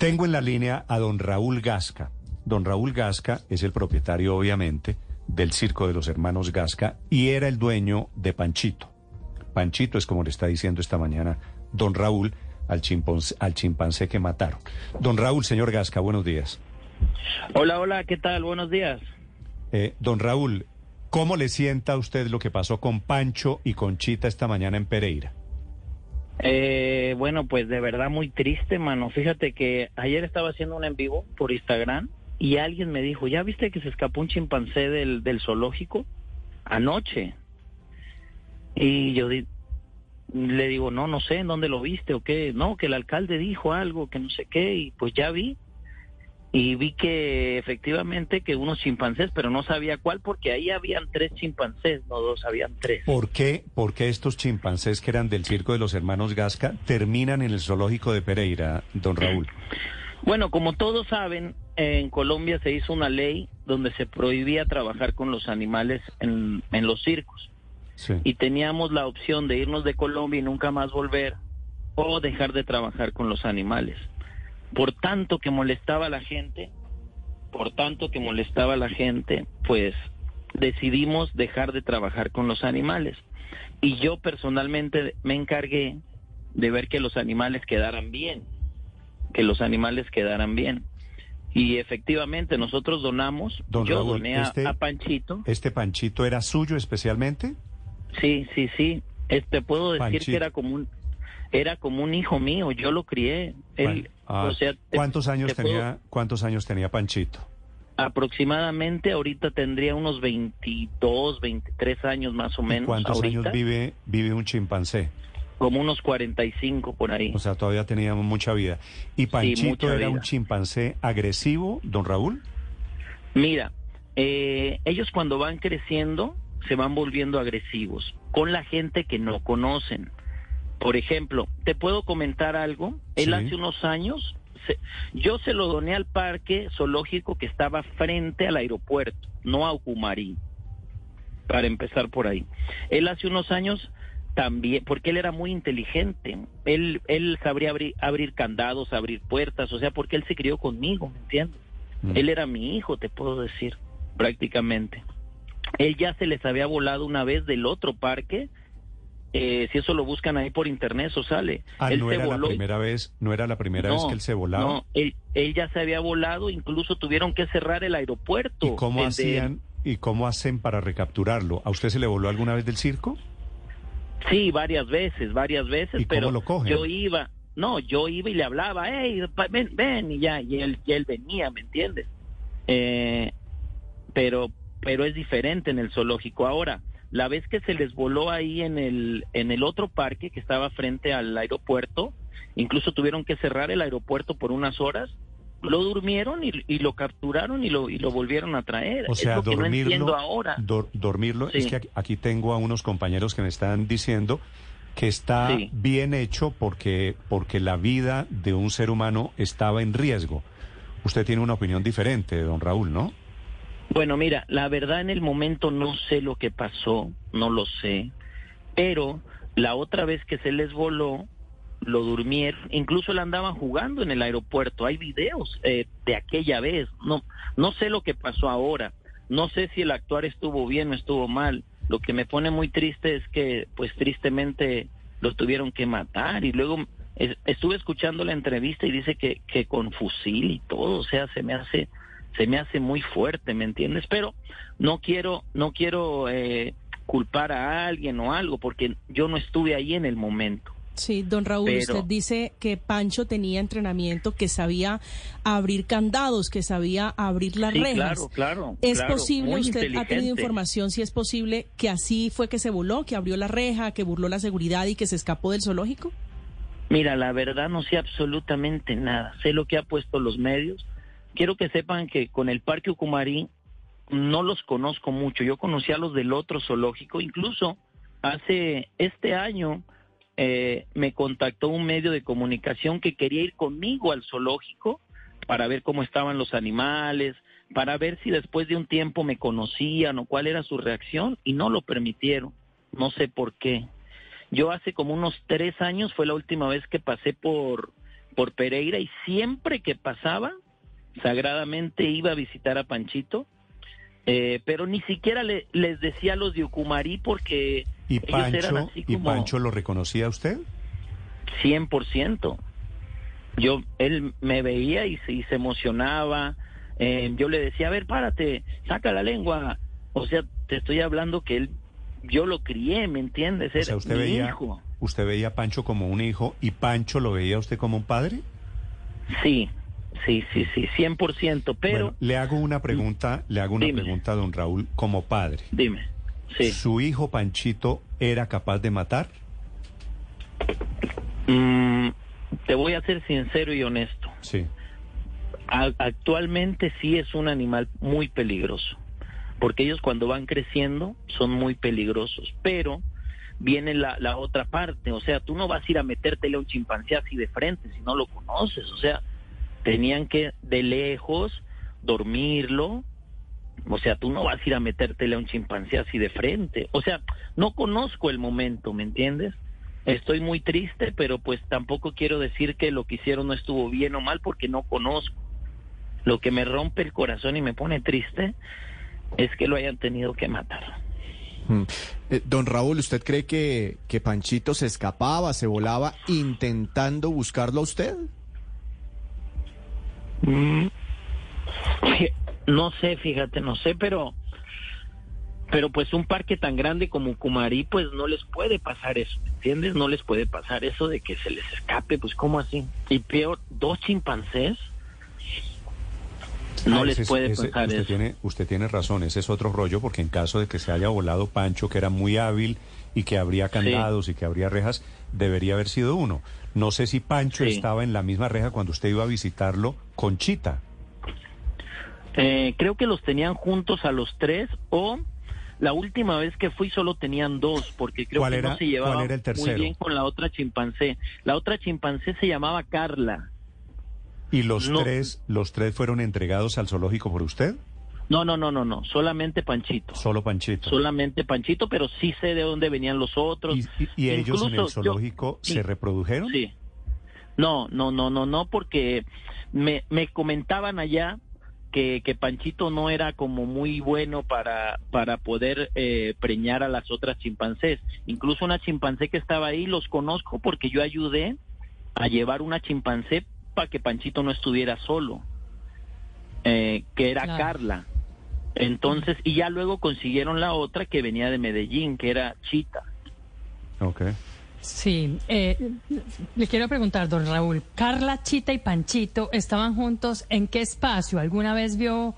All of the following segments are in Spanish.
Tengo en la línea a don Raúl Gasca. Don Raúl Gasca es el propietario, obviamente, del Circo de los Hermanos Gasca y era el dueño de Panchito. Panchito es como le está diciendo esta mañana don Raúl al chimpancé, al chimpancé que mataron. Don Raúl, señor Gasca, buenos días. Hola, hola, ¿qué tal? Buenos días. Eh, don Raúl, ¿cómo le sienta a usted lo que pasó con Pancho y Conchita esta mañana en Pereira? Eh, bueno, pues de verdad muy triste, mano. Fíjate que ayer estaba haciendo un en vivo por Instagram y alguien me dijo, ¿ya viste que se escapó un chimpancé del, del zoológico? Anoche. Y yo le digo, no, no sé en dónde lo viste o qué. No, que el alcalde dijo algo, que no sé qué, y pues ya vi. Y vi que efectivamente que unos chimpancés, pero no sabía cuál, porque ahí habían tres chimpancés, no dos, habían tres. ¿Por qué, por qué estos chimpancés que eran del Circo de los Hermanos Gasca terminan en el zoológico de Pereira, don Raúl? Bueno, como todos saben, en Colombia se hizo una ley donde se prohibía trabajar con los animales en, en los circos. Sí. Y teníamos la opción de irnos de Colombia y nunca más volver o dejar de trabajar con los animales. Por tanto que molestaba a la gente, por tanto que molestaba a la gente, pues decidimos dejar de trabajar con los animales. Y yo personalmente me encargué de ver que los animales quedaran bien, que los animales quedaran bien. Y efectivamente nosotros donamos, Don yo Raúl, doné a, este- a Panchito. ¿Este Panchito era suyo especialmente? Sí, sí, sí. Este puedo decir Panchito. que era como un era como un hijo mío, yo lo crié. Él, Ah, o sea, ¿Cuántos años te puedo- tenía, cuántos años tenía Panchito? aproximadamente ahorita tendría unos 22, 23 años más o ¿Y menos ¿Cuántos ahorita, años vive, vive un chimpancé? como unos 45 por ahí. O sea, todavía teníamos mucha vida. ¿Y Panchito era un chimpancé agresivo, don Raúl? Mira, eh, ellos cuando van creciendo se van volviendo agresivos con la gente que no conocen. Por ejemplo, te puedo comentar algo. Él Sí. hace unos años, se- yo se lo doné al parque zoológico que estaba frente al aeropuerto, no a Ucumarí, para empezar por ahí. Él hace unos años también, porque él era muy inteligente, él, él sabría abrir, abrir candados, abrir puertas, o sea, porque él se crió conmigo, ¿me entiendes? Mm. Él era mi hijo, te puedo decir, prácticamente. Él ya se les había volado una vez del otro parque. Eh, si eso lo buscan ahí por internet, eso sale. Ah, él no se era la voló y- primera vez, no era la primera vez No, que él se volaba. No, él, él ya se había volado, incluso tuvieron que cerrar el aeropuerto. ¿Y cómo de- hacían y cómo hacen para recapturarlo? ¿A usted se le voló alguna vez del circo? Sí, varias veces, varias veces, ¿Y cómo pero lo cogen? yo iba, no, yo iba y le hablaba, hey, ven, ven, y ya, y él, y él venía, ¿me entiendes? Eh, pero, pero es diferente en el zoológico. Ahora, la vez que se les voló ahí en el, en el otro parque que estaba frente al aeropuerto, incluso tuvieron que cerrar el aeropuerto por unas horas, lo durmieron y, y lo capturaron y lo, y lo volvieron a traer. O sea, es lo que no dormirlo. entiendo ahora. dor- dormirlo. Es Sí. que aquí- aquí tengo a unos compañeros que me están diciendo que está Sí. bien hecho porque, porque la vida de un ser humano estaba en riesgo. Usted tiene una opinión diferente, don Raúl, ¿no? Bueno, mira, la verdad en el momento no sé lo que pasó, no lo sé, pero la otra vez que se les voló, lo durmieron, incluso le andaban jugando en el aeropuerto, hay videos eh, de aquella vez, no, no sé lo que pasó ahora, no sé si el actuar estuvo bien o estuvo mal, lo que me pone muy triste es que pues tristemente lo tuvieron que matar. Y luego es- estuve escuchando la entrevista y dice que, que con fusil y todo, o sea, se me hace se me hace muy fuerte, ¿me entiendes? Pero no quiero, no quiero eh, culpar a alguien o algo, porque yo no estuve ahí en el momento. Sí, don Raúl, Pero- usted dice que Pancho tenía entrenamiento, que sabía abrir candados, que sabía abrir las Sí, rejas. claro, claro. ¿Es claro, posible, usted ha tenido información si es posible que así fue que se voló, que abrió la reja, que burló la seguridad y que se escapó del zoológico? Mira, la verdad no sé absolutamente nada. Sé lo que ha puesto los medios. Quiero que sepan que con el Parque Ucumarí no los conozco mucho. Yo conocí a los del otro zoológico. Incluso hace este año eh, me contactó un medio de comunicación que quería ir conmigo al zoológico para ver cómo estaban los animales, para ver si después de un tiempo me conocían o cuál era su reacción y no lo permitieron. No sé por qué. Yo hace como unos tres años fue la última vez que pasé por por Pereira y siempre que pasaba, sagradamente iba a visitar a Panchito, eh, pero ni siquiera le, les decía a los de Ucumarí porque ¿Y ellos Pancho, eran así ¿Y como Pancho lo reconocía a usted? 100%. Yo, él me veía y se, y se emocionaba. eh, yo le decía, a ver, párate, saca la lengua. O sea, te estoy hablando que él, yo lo crié, ¿me entiendes? O Era sea, usted mi veía, hijo. usted veía a Pancho como un hijo y Pancho lo veía a usted como un padre. Sí, sí, sí, sí, 100%. Pero, Bueno, le hago una pregunta, le hago una Dime. pregunta a don Raúl como padre. dime, sí. ¿Su hijo Panchito era capaz de matar? Mm, te voy a ser sincero y honesto. Sí. A- actualmente sí es un animal muy peligroso, porque ellos cuando van creciendo son muy peligrosos, pero viene la, la otra parte, o sea, tú no vas a ir a metértele a un chimpancé así de frente si no lo conoces, o sea, tenían que de lejos dormirlo, o sea, tú no vas a ir a metértele a un chimpancé así de frente, o sea, no conozco el momento, ¿me entiendes? Estoy muy triste, pero pues tampoco quiero decir que lo que hicieron no estuvo bien o mal porque no conozco. Lo que me rompe el corazón y me pone triste es que lo hayan tenido que matar. Mm. Eh, don Raúl, ¿usted cree que, que Panchito se escapaba, se volaba intentando buscarlo a usted? Mm. No sé, fíjate, no sé, pero pero pues un parque tan grande como Cumarí pues no les puede pasar eso, ¿me entiendes? No les puede pasar eso de que se les escape, pues ¿cómo así? Y peor, dos chimpancés no Ah, les ese puede ese- pasar usted eso. Tiene, usted tiene razón, ese es otro rollo, porque en caso de que se haya volado Pancho, que era muy hábil y que habría candados y que habría rejas, debería haber sido uno. No sé si Pancho Sí. estaba en la misma reja cuando usted iba a visitarlo con Chita. Eh, creo que los tenían juntos a los tres o la última vez que fui solo tenían dos porque creo ¿Cuál que era- no se llevaba cuál era el muy bien con la otra chimpancé. La otra chimpancé se llamaba Carla. ¿Y los No. tres los tres fueron entregados al zoológico por usted? No, no, no, no, no, solamente Panchito. Solo Panchito. Solamente Panchito, pero sí sé de dónde venían los otros. ¿Y, y- y ellos en el yo- zoológico sí. se reprodujeron? Sí. No, no, no, no, no, porque me, me comentaban allá que, que Panchito no era como muy bueno para, para poder eh, preñar a las otras chimpancés. Incluso una chimpancé que estaba ahí los conozco porque yo ayudé a llevar una chimpancé para que Panchito no estuviera solo, eh, que era Claro. Carla. Entonces, y ya luego consiguieron la otra que venía de Medellín, que era Chita. Ok. Sí, eh, le quiero preguntar, don Raúl, Carla, Chita y Panchito estaban juntos en qué espacio? ¿Alguna vez vio,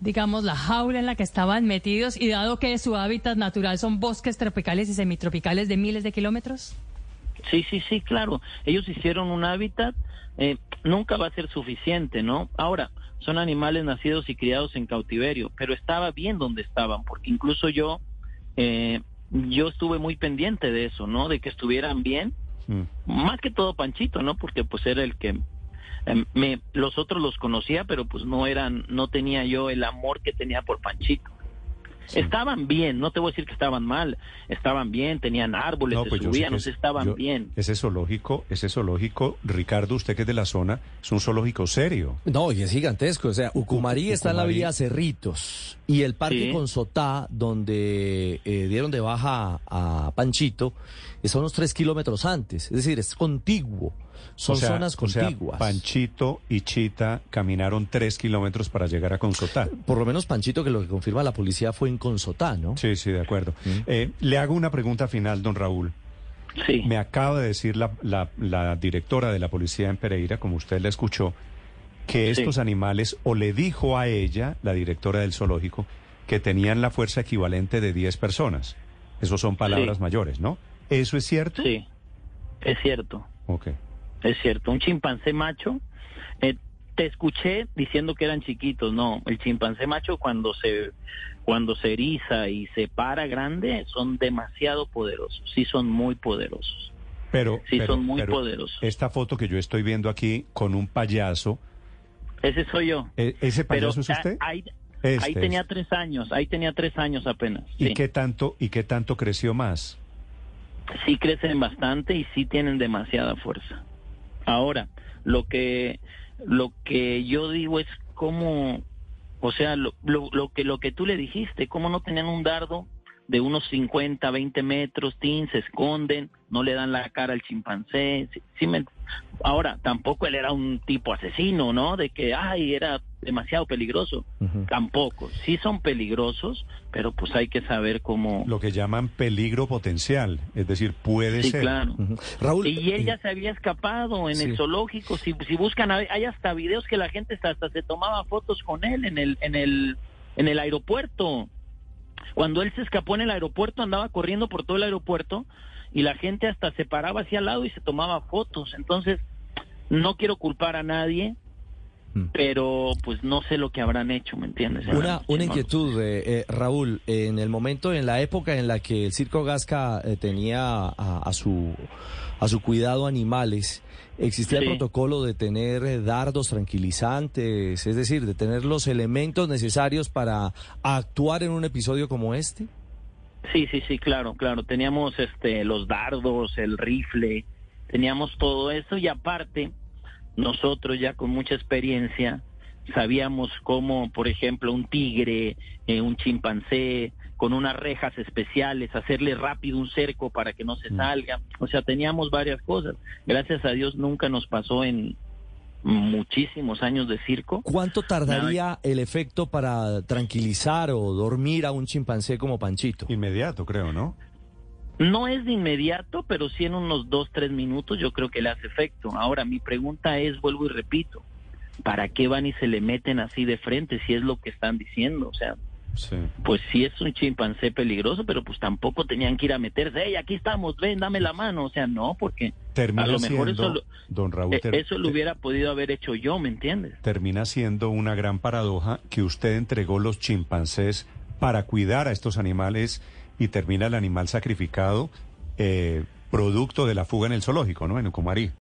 digamos, la jaula en la que estaban metidos y dado que su hábitat natural son bosques tropicales y semitropicales de miles de kilómetros? Sí, sí, sí, claro. Ellos hicieron un hábitat, eh, nunca va a ser suficiente, ¿no? Ahora, son animales nacidos y criados en cautiverio, pero estaba bien donde estaban, porque incluso yo, eh, yo estuve muy pendiente de eso, ¿no? De que estuvieran bien, Mm. más que todo Panchito, ¿no? Porque pues era el que eh, me, los otros los conocía, pero pues no eran, no tenía yo el amor que tenía por Panchito. Estaban bien, no te voy a decir que estaban mal, estaban bien, tenían árboles, se pues sé subían, es- estaban yo- bien. Ese zoológico, ese zoológico, Ricardo, usted que es de la zona, es un zoológico serio. No, y es gigantesco. O sea, Ucumarí está en la vía Cerritos. Y el parque Sí. Consotá, donde eh, dieron de baja a Panchito, está unos tres kilómetros antes. Es decir, es contiguo. Son O sea- zonas o sea, contiguas. Panchito y Chita caminaron tres kilómetros para llegar a Consotá. Por lo menos Panchito, que lo que confirma la policía fue en Consotá, ¿no? Sí, sí, de acuerdo. Mm. Eh, le hago una pregunta final, don Raúl. Sí. Me acaba de decir la, la- la directora de la policía en Pereira, como usted la escuchó, que Sí. estos animales, o le dijo a ella, la directora del zoológico, que tenían la fuerza equivalente de 10 personas. Esos son palabras Sí. mayores, ¿no? ¿Eso es cierto? Sí, es cierto, Ok. Es cierto. Un chimpancé macho, eh, te escuché diciendo que eran chiquitos, no, el chimpancé macho cuando se cuando se eriza y se para grande son demasiado poderosos, sí son muy poderosos. Pero, Sí, pero- son muy pero poderosos. Esta foto que yo estoy viendo aquí con un payaso, Ese soy yo. ¿e- ¿ese Pero payaso es usted? ahí, Este ahí tenía es. tres años, ahí tenía tres años apenas. ¿Y sí. qué tanto y qué tanto creció más? sí crecen bastante y sí tienen demasiada fuerza. Ahora, Lo que, lo que yo digo es cómo, o sea, lo, lo, lo que, lo que tú le dijiste, cómo no tenían un dardo de unos 50, 20 metros, tin, se esconden, no le dan la cara al chimpancé. Sí, sí me- Ahora, tampoco él era un tipo asesino, ¿no? De que, ay, era demasiado peligroso. Tampoco. Sí son peligrosos, pero pues hay que saber cómo... Lo que llaman peligro potencial, es decir, puede Sí, ser. claro. Raúl, Y él eh, ya se había escapado en sí. el zoológico. Si, si buscan, hay hay hasta videos que la gente hasta, hasta se tomaba fotos con él en el, en el, en el aeropuerto. Cuando él se escapó en el aeropuerto, andaba corriendo por todo el aeropuerto y la gente hasta se paraba hacia al lado y se tomaba fotos. Entonces, no quiero culpar a nadie, Mm. pero pues no sé lo que habrán hecho, ¿me entiendes? Una, una inquietud, eh, eh, Raúl, en el momento, en la época en la que el Circo Gasca eh, tenía a, a su, a su cuidado animales, ¿existía el protocolo de tener eh, dardos tranquilizantes, es decir, de tener los elementos necesarios para actuar en un episodio como este? Sí, sí, sí, claro, claro. Teníamos este los dardos, el rifle, teníamos todo eso y aparte nosotros ya con mucha experiencia sabíamos cómo, por ejemplo, un tigre, eh, un chimpancé con unas rejas especiales, hacerle rápido un cerco para que no se Mm. salga. O sea, teníamos varias cosas. Gracias a Dios nunca nos pasó en muchísimos años de circo. ¿Cuánto tardaría el efecto para tranquilizar o dormir a un chimpancé como Panchito? Inmediato, creo, ¿no? No es de inmediato, pero sí en unos dos, tres minutos yo creo que le hace efecto. Ahora, mi pregunta es, vuelvo y repito, ¿para qué van y se le meten así de frente si es lo que están diciendo? O sea, Sí. pues sí es un chimpancé peligroso, pero pues tampoco tenían que ir a meterse, hey, aquí estamos, ven, dame la mano. O sea, no, porque Termina a lo mejor siendo, eso lo, don Raúl, eh, ter- eso lo te- hubiera podido haber hecho yo, ¿me entiendes? termina siendo una gran paradoja que usted entregó los chimpancés para cuidar a estos animales y termina el animal sacrificado eh, producto de la fuga en el zoológico, ¿no? En Ucumarí.